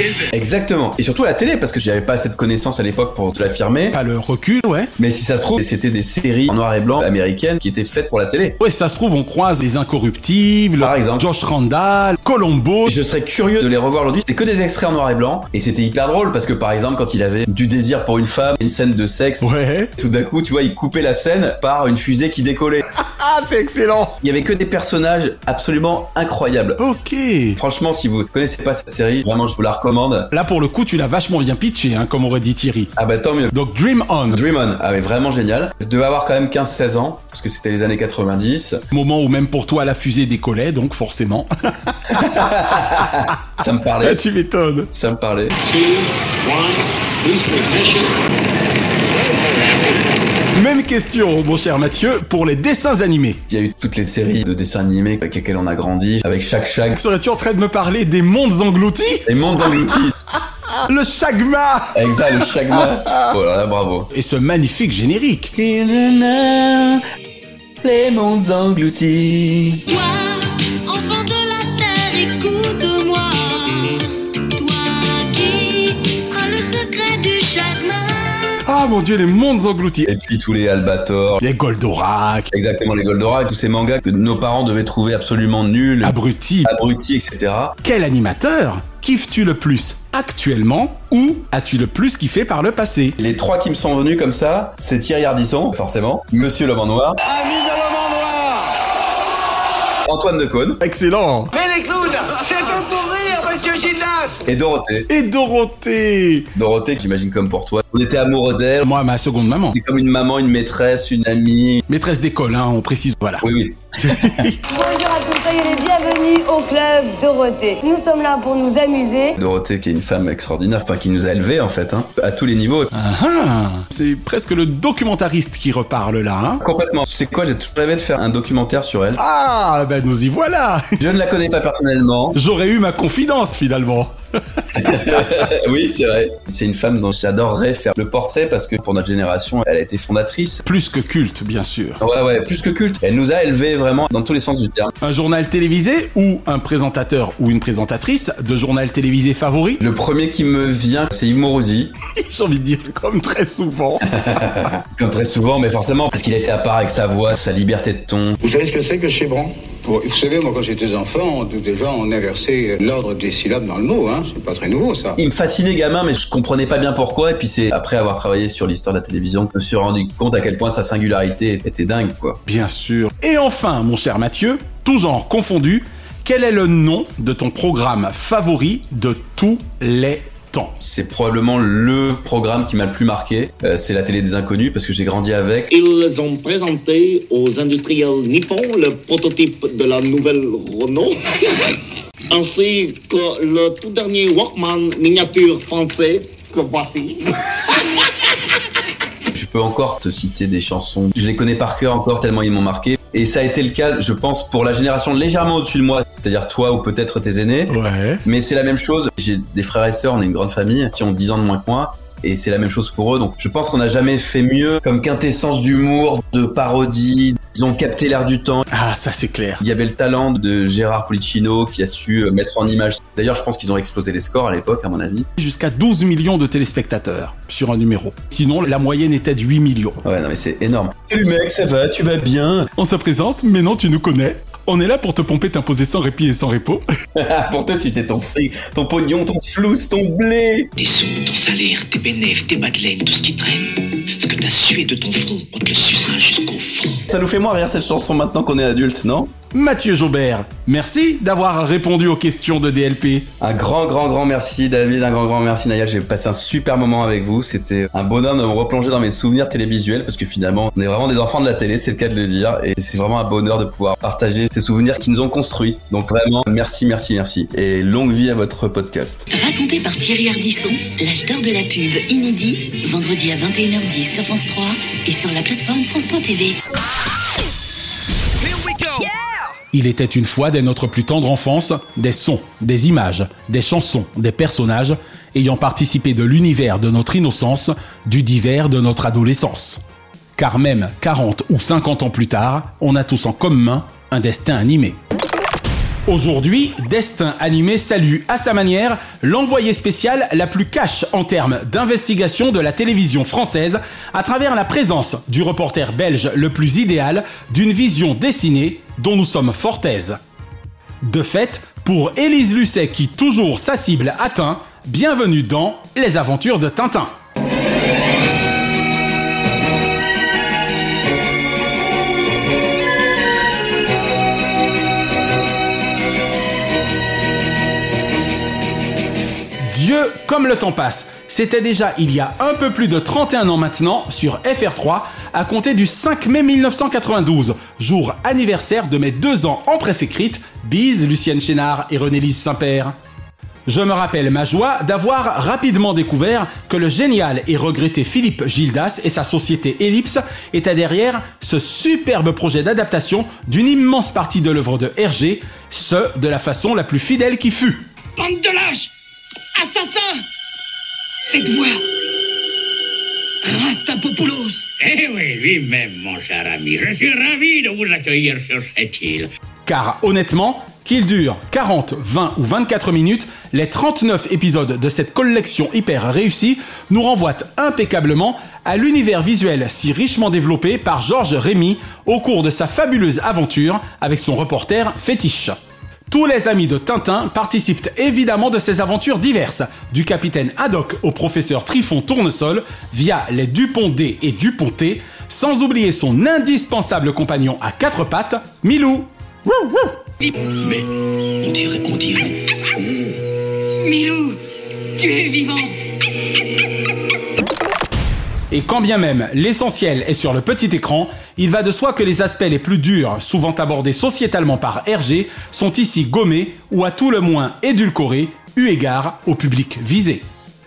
is it? Exactement. Et surtout à la télé, parce que j'avais pas assez de connaissances à l'époque pour te l'affirmer. Pas le recul, ouais. Mais si ça se trouve, c'était des séries en noir et blanc américaines qui étaient faites pour la télé. Ouais, ça se trouve, on croise les incorruptibles, Par exemple. Josh Randall, Colombo. Je serais curieux de les revoir aujourd'hui. C'était que des extraits en noir et blanc. Et c'était hyper drôle parce que par exemple, quand il avait du désir pour une femme, une scène de sexe, Ouais. tout d'un coup, tu vois, il coupait la scène par une fusée qui décollait. Ah, c'est excellent. Il y avait que des personnages absolument incroyables. Ok. Franchement, si vous connaissez pas cette série, vraiment, je vous la recommande. Là, pour le coup, tu l'as vachement bien pitché, hein, comme aurait dit Thierry. Ah bah tant mieux. Donc, Dream On. Dream On, ah mais vraiment génial. Je devais avoir quand même 15-16 ans, parce que c'était les années 90. Moment où même pour toi, la fusée décollait, donc forcément. <laughs> Ça me parlait. tu m'étonnes. Ça me parlait. Même question, mon cher Mathieu, pour les dessins animés. Il y a eu toutes les séries de dessins animés avec lesquelles on a grandi, avec chaque Shag. Serais-tu en train de me parler des mondes engloutis? Les mondes engloutis. <laughs> Le Shagma Exact, le Shagma. Oh là là, bravo. Et ce magnifique générique. Les mondes engloutis. Mon dieu, les mondes engloutis. Et puis tous les Albator. Les Goldorak. Exactement, les Goldorak, tous ces mangas que nos parents devaient trouver absolument nuls. Abrutis. Abrutis, etc. Quel animateur kiffes-tu le plus actuellement ou as-tu le plus kiffé par le passé? Les trois qui me sont venus comme ça, c'est Thierry Ardisson, forcément. Monsieur l'homme en noir. Antoine Decaune. Excellent Mais les clowns, monsieur Gildas Et Dorothée. Et Dorothée Dorothée, que j'imagine comme pour toi. On était amoureux d'elle. Moi, ma seconde maman. C'est comme une maman, une maîtresse, une amie. Maîtresse d'école, hein, on précise, voilà. Oui, oui. <laughs> Bonjour à tous, soyez les bienvenus au club Dorothée. Nous sommes là pour nous amuser. Dorothée, qui est une femme extraordinaire, enfin qui nous a élevés en fait, hein, à tous les niveaux. Ah ah C'est presque le documentariste qui reparle là, hein Complètement. Tu sais quoi, j'ai toujours rêvé de faire un documentaire sur elle. Ah, ben nous y voilà Je ne la connais pas personnellement. J'aurais eu ma confidence finalement. <laughs> oui, c'est vrai. C'est une femme dont j'adorerais faire le portrait parce que pour notre génération, elle a été fondatrice. Plus que culte, bien sûr. Ouais, ouais, plus que culte. Elle nous a élevés vraiment dans tous les sens du terme. Un journal télévisé? Ou un présentateur ou une présentatrice de journal télévisé favori Le premier qui me vient, c'est Yves Morosi. <laughs> J'ai envie de dire comme très souvent. <laughs> comme très souvent, mais forcément, parce qu'il était à part avec sa voix, sa liberté de ton. Vous savez ce que c'est que Chébran Vous savez, moi, quand j'étais enfant, déjà, on inversait l'ordre des syllabes dans le mot, hein. C'est pas très nouveau, ça. Il me fascinait gamin, mais je comprenais pas bien pourquoi. Et puis c'est après avoir travaillé sur l'histoire de la télévision que je me suis rendu compte à quel point sa singularité était dingue, quoi. Bien sûr. Et enfin, mon cher Mathieu, tout genre confondu, quel est le nom de ton programme favori de tous les temps C'est probablement le programme qui m'a le plus marqué. Euh, c'est la télé des inconnus parce que j'ai grandi avec. Ils ont présenté aux industriels nippons le prototype de la nouvelle Renault. <laughs> ainsi que le tout dernier Walkman miniature français que voici. <laughs> Je peux encore te citer des chansons. Je les connais par cœur encore tellement ils m'ont marqué. Et ça a été le cas, je pense, pour la génération légèrement au-dessus de moi, c'est-à-dire toi ou peut-être tes aînés. Ouais. Mais c'est la même chose. J'ai des frères et sœurs, on est une grande famille, qui ont 10 ans de moins que moi et c'est la même chose pour eux. Donc je pense qu'on n'a jamais fait mieux comme quintessence d'humour, de parodie. Ils ont capté l'air du temps. Ah, ça c'est clair. Il y avait le talent de Gérard Policino qui a su euh, mettre en image. D'ailleurs, je pense qu'ils ont explosé les scores à l'époque, à mon avis. Jusqu'à 12 millions de téléspectateurs sur un numéro. Sinon, la moyenne était de 8 millions. Ouais, non mais c'est énorme. Salut mec, ça va, tu vas bien? On se présente, mais non, tu nous connais. On est là pour te pomper, t'imposer sans répit et sans repos. <laughs> <laughs> pour te sucer ton fric, ton pognon, ton flouze, ton blé. Tes sous, ton salaire, tes bénéfices, tes madeleines, tout ce qui traîne. Ce que t'as sué de ton front, on te le sucera jusqu'au fond. Ça nous fait moins rire cette chanson maintenant qu'on est adulte, non? Mathieu Jaubert, merci d'avoir répondu aux questions de DLP. Un grand, grand, grand merci David, un grand, grand merci Naya. J'ai passé un super moment avec vous. C'était un bonheur de me replonger dans mes souvenirs télévisuels parce que finalement, on est vraiment des enfants de la télé, c'est le cas de le dire. Et c'est vraiment un bonheur de pouvoir partager ces souvenirs qui nous ont construits. Donc vraiment, merci, merci, merci. Et longue vie à votre podcast. Raconté par Thierry Ardisson, l'acheteur de la pub inédit, vendredi à 21h10 sur France 3 et sur la plateforme France.tv. Il était une fois dès notre plus tendre enfance des sons, des images, des chansons, des personnages ayant participé de l'univers de notre innocence, du divers de notre adolescence. Car même 40 ou 50 ans plus tard, on a tous en commun un destin animé. Aujourd'hui, Destin Animé salue à sa manière l'envoyé spécial la plus cash en termes d'investigation de la télévision française à travers la présence du reporter belge le plus idéal d'une vision dessinée dont nous sommes fort aises. De fait, pour Élise Lucet qui toujours sa cible atteint, bienvenue dans Les aventures de Tintin. Comme le temps passe. C'était déjà il y a un peu plus de 31 ans maintenant sur FR3 à compter du 5 mai 1992, jour anniversaire de mes deux ans en presse écrite, bise Lucienne Chénard et René-Lise Saint-Père. Je me rappelle ma joie d'avoir rapidement découvert que le génial et regretté Philippe Gildas et sa société Ellipse étaient derrière ce superbe projet d'adaptation d'une immense partie de l'œuvre de Hergé, ce de la façon la plus fidèle qui fut. Bande de lâches Assassin Cette voix Rastapopoulos Eh oui, lui-même, mon cher ami. Je suis ravi de vous accueillir sur cette île. Car honnêtement, qu'il dure 40, 20 ou 24 minutes, les 39 épisodes de cette collection hyper réussie nous renvoient impeccablement à l'univers visuel si richement développé par Georges Rémy au cours de sa fabuleuse aventure avec son reporter fétiche. Tous les amis de Tintin participent évidemment de ces aventures diverses, du capitaine Haddock au professeur Trifon Tournesol via les Dupont-D et Dupont-T, sans oublier son indispensable compagnon à quatre pattes, Milou. Mais on dirait, on dirait. Et quand bien même l'essentiel est sur le petit écran, il va de soi que les aspects les plus durs, souvent abordés sociétalement par Hergé, sont ici gommés ou à tout le moins édulcorés, eu égard au public visé.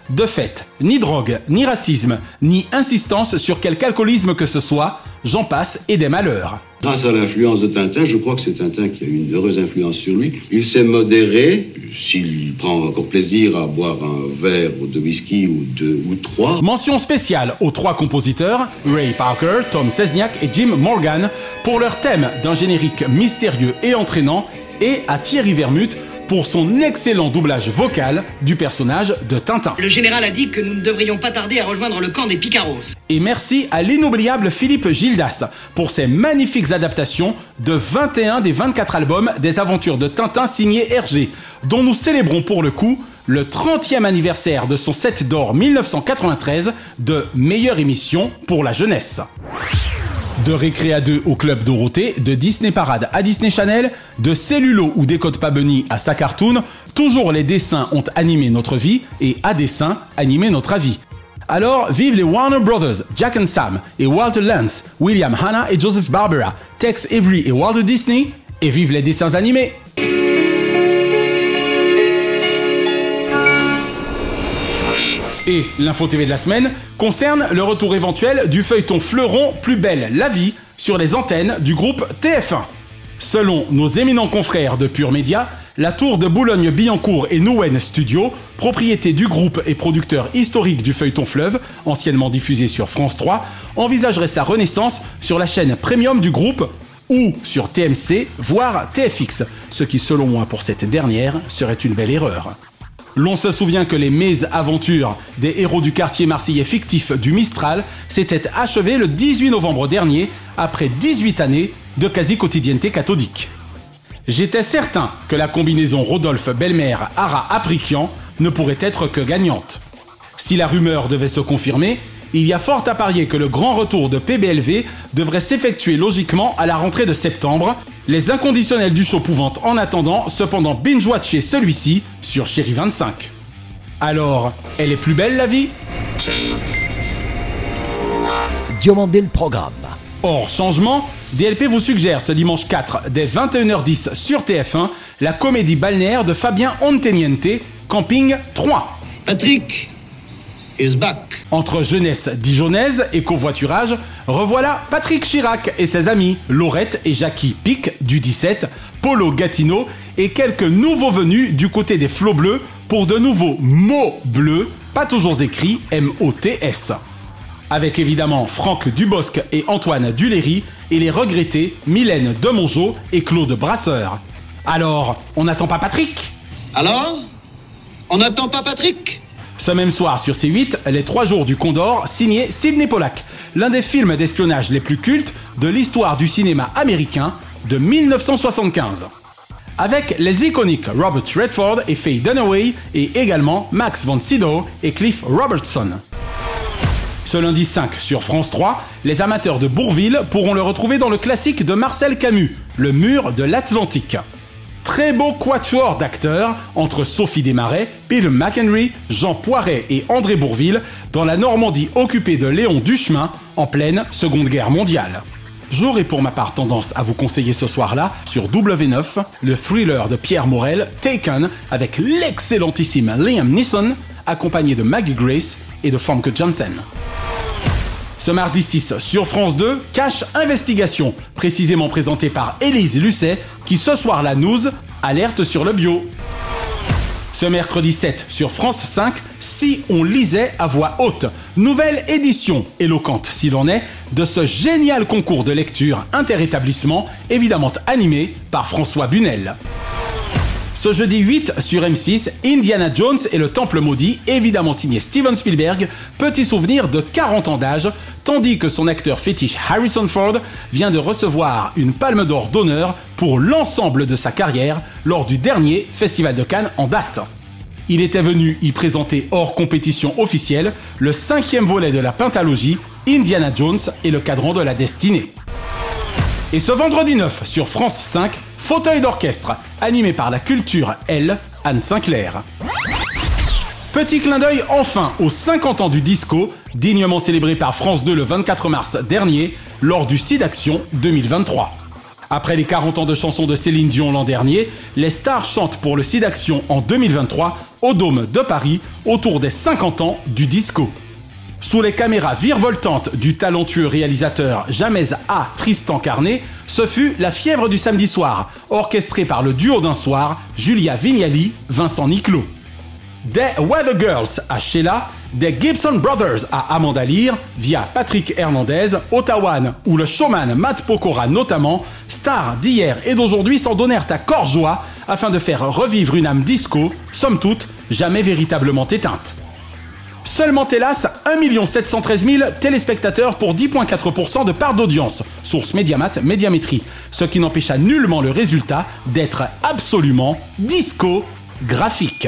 De fait, ni drogue, ni racisme, ni insistance sur quelque alcoolisme que ce soit, j'en passe et des malheurs. Grâce à l'influence de Tintin, je crois que c'est Tintin qui a eu une heureuse influence sur lui. Il s'est modéré. S'il prend encore plaisir à boire un verre de whisky ou deux ou trois. Mention spéciale aux trois compositeurs, Ray Parker, Tom Sesniak et Jim Morgan, pour leur thème d'un générique mystérieux et entraînant, et à Thierry Vermut pour son excellent doublage vocal du personnage de Tintin. Le général a dit que nous ne devrions pas tarder à rejoindre le camp des Picaros. Et merci à l'inoubliable Philippe Gildas pour ses magnifiques adaptations de 21 des 24 albums des aventures de Tintin signés Hergé, dont nous célébrons pour le coup le 30e anniversaire de son set d'or 1993 de meilleure émission pour la jeunesse. De Récréa 2 au Club Dorothée, de Disney Parade à Disney Channel, de Cellulo ou Décode pas à sa cartoon, toujours les dessins ont animé notre vie et à dessin animé notre avis. Alors, vive les Warner Brothers, Jack and Sam et Walter Lance, William Hanna et Joseph Barbera, Tex Avery et Walter Disney, et vive les dessins animés! Et l'info TV de la semaine concerne le retour éventuel du feuilleton fleuron Plus belle la vie sur les antennes du groupe TF1. Selon nos éminents confrères de Pure Média, la tour de Boulogne-Billancourt et Nouen Studio, propriété du groupe et producteur historique du feuilleton fleuve, anciennement diffusé sur France 3, envisagerait sa renaissance sur la chaîne premium du groupe ou sur TMC, voire TFX, ce qui selon moi pour cette dernière serait une belle erreur. L'on se souvient que les mésaventures des héros du quartier marseillais fictif du Mistral s'étaient achevées le 18 novembre dernier, après 18 années de quasi-quotidienneté cathodique. J'étais certain que la combinaison Rodolphe Belmer Ara Aprikian ne pourrait être que gagnante. Si la rumeur devait se confirmer, il y a fort à parier que le grand retour de PBLV devrait s'effectuer logiquement à la rentrée de septembre, les inconditionnels du show pouvant en attendant cependant binge-watcher celui-ci sur Chéri 25. Alors, elle est plus belle la vie? Diomandé le programme. Hors changement, DLP vous suggère ce dimanche 4 dès 21h10 sur TF1 la comédie balnéaire de Fabien Onteniente, Camping 3. Patrick is back. Entre jeunesse dijonnaise et covoiturage, revoilà Patrick Chirac et ses amis, Laurette et Jackie Pic du 17, Polo Gatineau et quelques nouveaux venus du côté des flots bleus pour de nouveaux mots bleus, pas toujours écrits M-O-T-S. Avec évidemment Franck Dubosc et Antoine Duléry et les regrettés Mylène Demongeau et Claude Brasseur. Alors, on n'attend pas Patrick? Alors? On n'attend pas Patrick? Ce même soir sur C8, Les Trois Jours du Condor, signé Sidney Pollack, l'un des films d'espionnage les plus cultes de l'histoire du cinéma américain de 1975. Avec les iconiques Robert Redford et Faye Dunaway et également Max von Sydow et Cliff Robertson. Ce lundi 5 sur France 3, les amateurs de Bourville pourront le retrouver dans le classique de Marcel Camus, Le mur de l'Atlantique. Très beau quatuor d'acteurs entre Sophie Desmarais, Peter McHenry, Jean Poiret et André Bourville dans la Normandie occupée de Léon Duchemin en pleine Seconde Guerre mondiale. J'aurai pour ma part tendance à vous conseiller ce soir-là sur W9 le thriller de Pierre Morel, Taken, avec l'excellentissime Liam Neeson, accompagné de Maggie Grace et de Famke Janssen. Ce mardi 6 sur France 2, Cache Investigation, précisément présenté par Élise Lucet, qui ce soir la nous alerte sur le bio. Ce mercredi 7 sur France 5, Si on lisait à voix haute, nouvelle édition, éloquente s'il en est, de ce génial concours de lecture interétablissement, évidemment animé par François Bunel. Ce jeudi 8 sur M6, Indiana Jones et le Temple maudit, évidemment signé Steven Spielberg, petit souvenir de 40 ans d'âge, tandis que son acteur fétiche Harrison Ford vient de recevoir une palme d'or d'honneur pour l'ensemble de sa carrière lors du dernier Festival de Cannes en date. Il était venu y présenter hors compétition officielle le cinquième volet de la pentalogie Indiana Jones et le cadran de la destinée. Et ce vendredi 9 sur France 5, Fauteuil d'orchestre, animé par la culture L, Anne Sinclair. Petit clin d'œil enfin aux 50 ans du disco, dignement célébré par France 2 le 24 mars dernier, lors du SIDAction 2023. Après les 40 ans de chansons de Céline Dion l'an dernier, les stars chantent pour le SIDAction en 2023 au Dôme de Paris autour des 50 ans du disco. Sous les caméras virevoltantes du talentueux réalisateur Jamez A. Tristan Carnet, ce fut La fièvre du samedi soir, orchestré par le duo d'un soir, Julia Vignali, Vincent Niclot. Des Weather Girls à Sheila, des Gibson Brothers à Amanda Lear, via Patrick Hernandez, Ottawan ou le showman Matt Pokora notamment, stars d'hier et d'aujourd'hui s'en donnèrent à corps joie afin de faire revivre une âme disco, somme toute, jamais véritablement éteinte. Seulement hélas 1 713 000 téléspectateurs pour 10,4% de part d'audience, source Mediamat Médiamétrie, ce qui n'empêcha nullement le résultat d'être absolument disco graphique.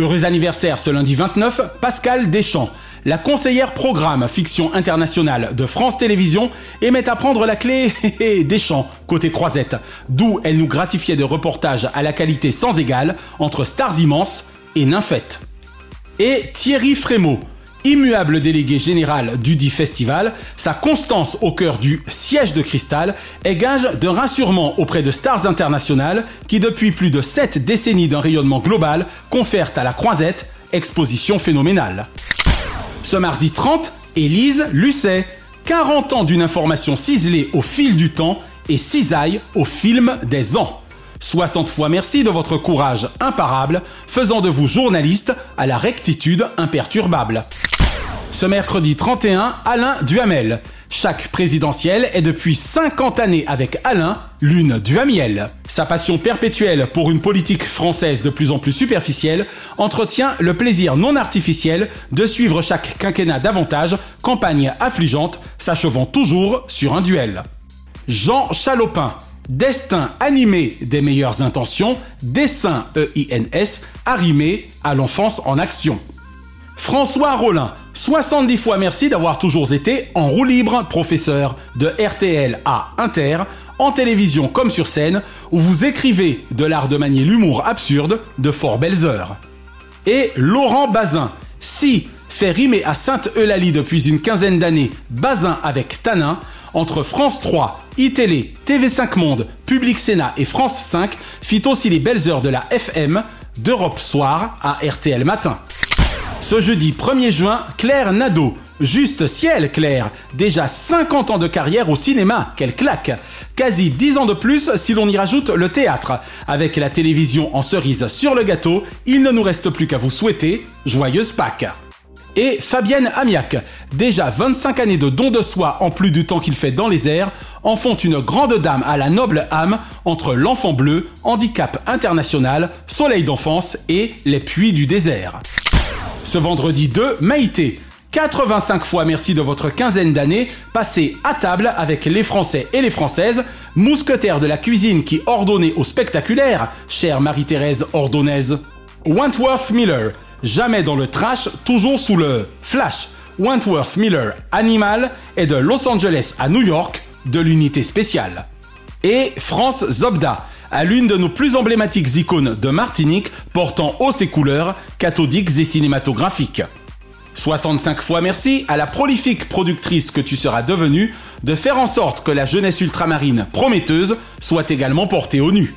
Heureux anniversaire ce lundi 29, Pascal Deschamps. La conseillère programme fiction internationale de France Télévisions émet à prendre la clé <laughs> Deschamps côté croisette, d'où elle nous gratifiait de reportages à la qualité sans égale entre stars immenses et nymphètes. Et Thierry Frémaux, Immuable délégué général du dit festival, sa constance au cœur du siège de cristal est gage de rassurement auprès de stars internationales qui depuis plus de 7 décennies d'un rayonnement global confèrent à la croisette exposition phénoménale. Ce mardi 30, Élise Lucet, 40 ans d'une information ciselée au fil du temps et cisaille au film des ans. 60 fois merci de votre courage imparable, faisant de vous journaliste à la rectitude imperturbable. Ce mercredi 31, Alain Duhamel. Chaque présidentielle est depuis 50 années avec Alain l'une Duhamiel. Sa passion perpétuelle pour une politique française de plus en plus superficielle entretient le plaisir non artificiel de suivre chaque quinquennat davantage, campagne affligeante, s'achevant toujours sur un duel. Jean Chalopin. Destin animé des meilleures intentions, dessin E-I-N-S, arrimé à l'enfance en action. François Rollin, 70 fois merci d'avoir toujours été en roue libre, professeur de RTL à Inter, en télévision comme sur scène, où vous écrivez de l'art de manier l'humour absurde de fort belles heures. Et Laurent Bazin, si fait rimer à Sainte-Eulalie depuis une quinzaine d'années, Bazin avec Tanin, entre France 3, iTélé, TV5 Monde, Public Sénat et France 5, fit aussi les belles heures de la FM, d'Europe Soir à RTL Matin. Ce jeudi 1er juin, Claire Nadeau. Juste ciel, Claire. Déjà 50 ans de carrière au cinéma, quelle claque. Quasi 10 ans de plus si l'on y rajoute le théâtre. Avec la télévision en cerise sur le gâteau, il ne nous reste plus qu'à vous souhaiter joyeuse Pâques. Et Fabienne Amiac, déjà 25 années de don de soi en plus du temps qu'il fait dans les airs, en font une grande dame à la noble âme entre l'enfant bleu, handicap international, soleil d'enfance et les puits du désert. Ce vendredi 2, Maïté. 85 fois merci de votre quinzaine d'années passées à table avec les Français et les Françaises, mousquetaires de la cuisine qui ordonnait au spectaculaire, chère Marie-Thérèse Ordonnaise. Wentworth Miller, jamais dans le trash, toujours sous le flash. Wentworth Miller, animal, est de Los Angeles à New York, de l'unité spéciale. Et France Zobda, à l'une de nos plus emblématiques icônes de Martinique, portant haut ses couleurs cathodiques et cinématographiques. 65 fois merci à la prolifique productrice que tu seras devenue de faire en sorte que la jeunesse ultramarine prometteuse soit également portée au nu.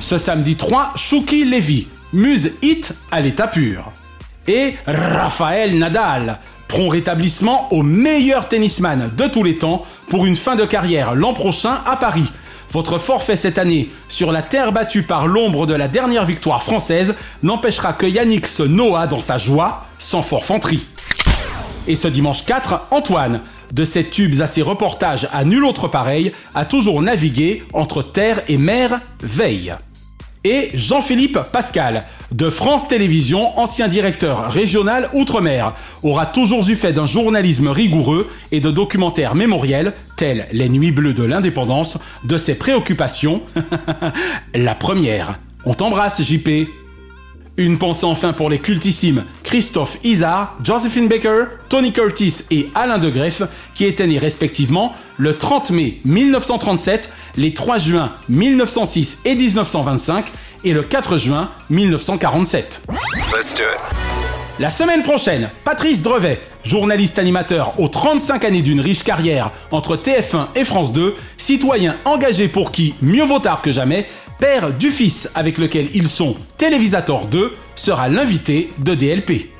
Ce samedi 3, Chouki Levy, muse hit à l'état pur. Et Raphaël Nadal, prompt rétablissement au meilleur tennisman de tous les temps pour une fin de carrière l'an prochain à Paris votre forfait cette année sur la terre battue par l'ombre de la dernière victoire française n'empêchera que Yannick se noie dans sa joie, sans forfanterie. Et ce dimanche 4, Antoine, de ses tubes à ses reportages à nul autre pareil, a toujours navigué entre terre et mer veille. Et Jean-Philippe Pascal, de France Télévisions, ancien directeur régional Outre-mer, aura toujours eu fait d'un journalisme rigoureux et de documentaires mémoriels, tels Les Nuits Bleues de l'Indépendance, de ses préoccupations. <laughs> La première. On t'embrasse, JP. Une pensée enfin pour les cultissimes Christophe Isard, Josephine Baker, Tony Curtis et Alain de Greff, qui étaient nés respectivement le 30 mai 1937, les 3 juin 1906 et 1925 et le 4 juin 1947. La semaine prochaine, Patrice Drevet, journaliste animateur aux 35 années d'une riche carrière entre TF1 et France 2, citoyen engagé pour qui mieux vaut tard que jamais, père du fils avec lequel ils sont Télévisator 2, sera l'invité de DLP.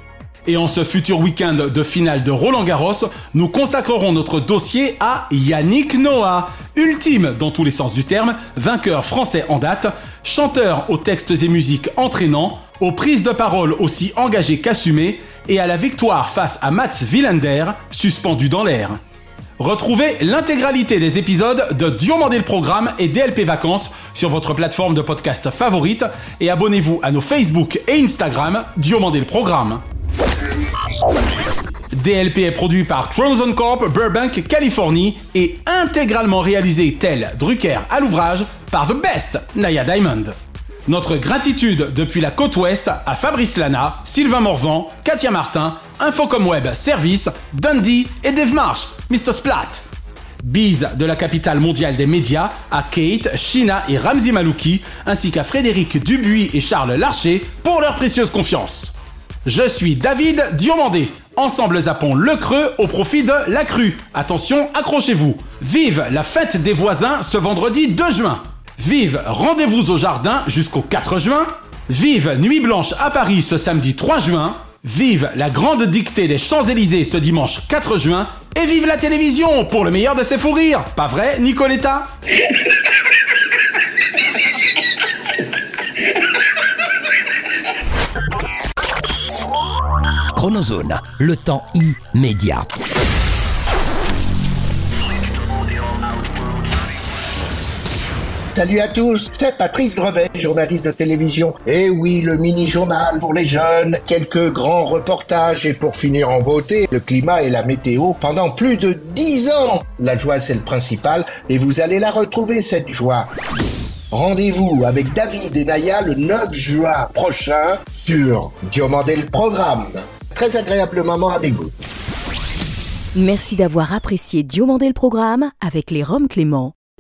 Et en ce futur week-end de finale de Roland Garros, nous consacrerons notre dossier à Yannick Noah, ultime dans tous les sens du terme, vainqueur français en date, chanteur aux textes et musiques entraînants, aux prises de parole aussi engagées qu'assumées, et à la victoire face à Mats Wilander, suspendu dans l'air. Retrouvez l'intégralité des épisodes de Diomandé le Programme et DLP Vacances sur votre plateforme de podcast favorite et abonnez-vous à nos Facebook et Instagram Diomandé le Programme. DLP est produit par Tronzon Corp Burbank, Californie et intégralement réalisé tel Drucker à l'ouvrage par The Best, Naya Diamond. Notre gratitude depuis la côte ouest à Fabrice Lana, Sylvain Morvan, Katia Martin, Infocom Web Service, Dundee et Dave Marsh, Mr. Splat. Bise de la capitale mondiale des médias à Kate, Shina et Ramzi Malouki, ainsi qu'à Frédéric Dubuis et Charles Larcher pour leur précieuse confiance. Je suis David Diomandé. Ensemble zappons le creux au profit de la crue. Attention, accrochez-vous. Vive la fête des voisins ce vendredi 2 juin. Vive Rendez-vous au jardin jusqu'au 4 juin. Vive Nuit Blanche à Paris ce samedi 3 juin. Vive la grande dictée des Champs-Élysées ce dimanche 4 juin. Et vive la télévision pour le meilleur de ses fous rires. Pas vrai, Nicoletta? Chronozone, le temps immédiat. Salut à tous, c'est Patrice Drevet, journaliste de télévision. Et oui, le mini-journal pour les jeunes, quelques grands reportages et pour finir en beauté, le climat et la météo pendant plus de 10 ans. La joie c'est le principal et vous allez la retrouver cette joie. Rendez-vous avec David et Naya le 9 juin prochain sur Diomandé le programme. Très agréable moment avec vous. Merci d'avoir apprécié Diomandé le programme avec les Roms Clément.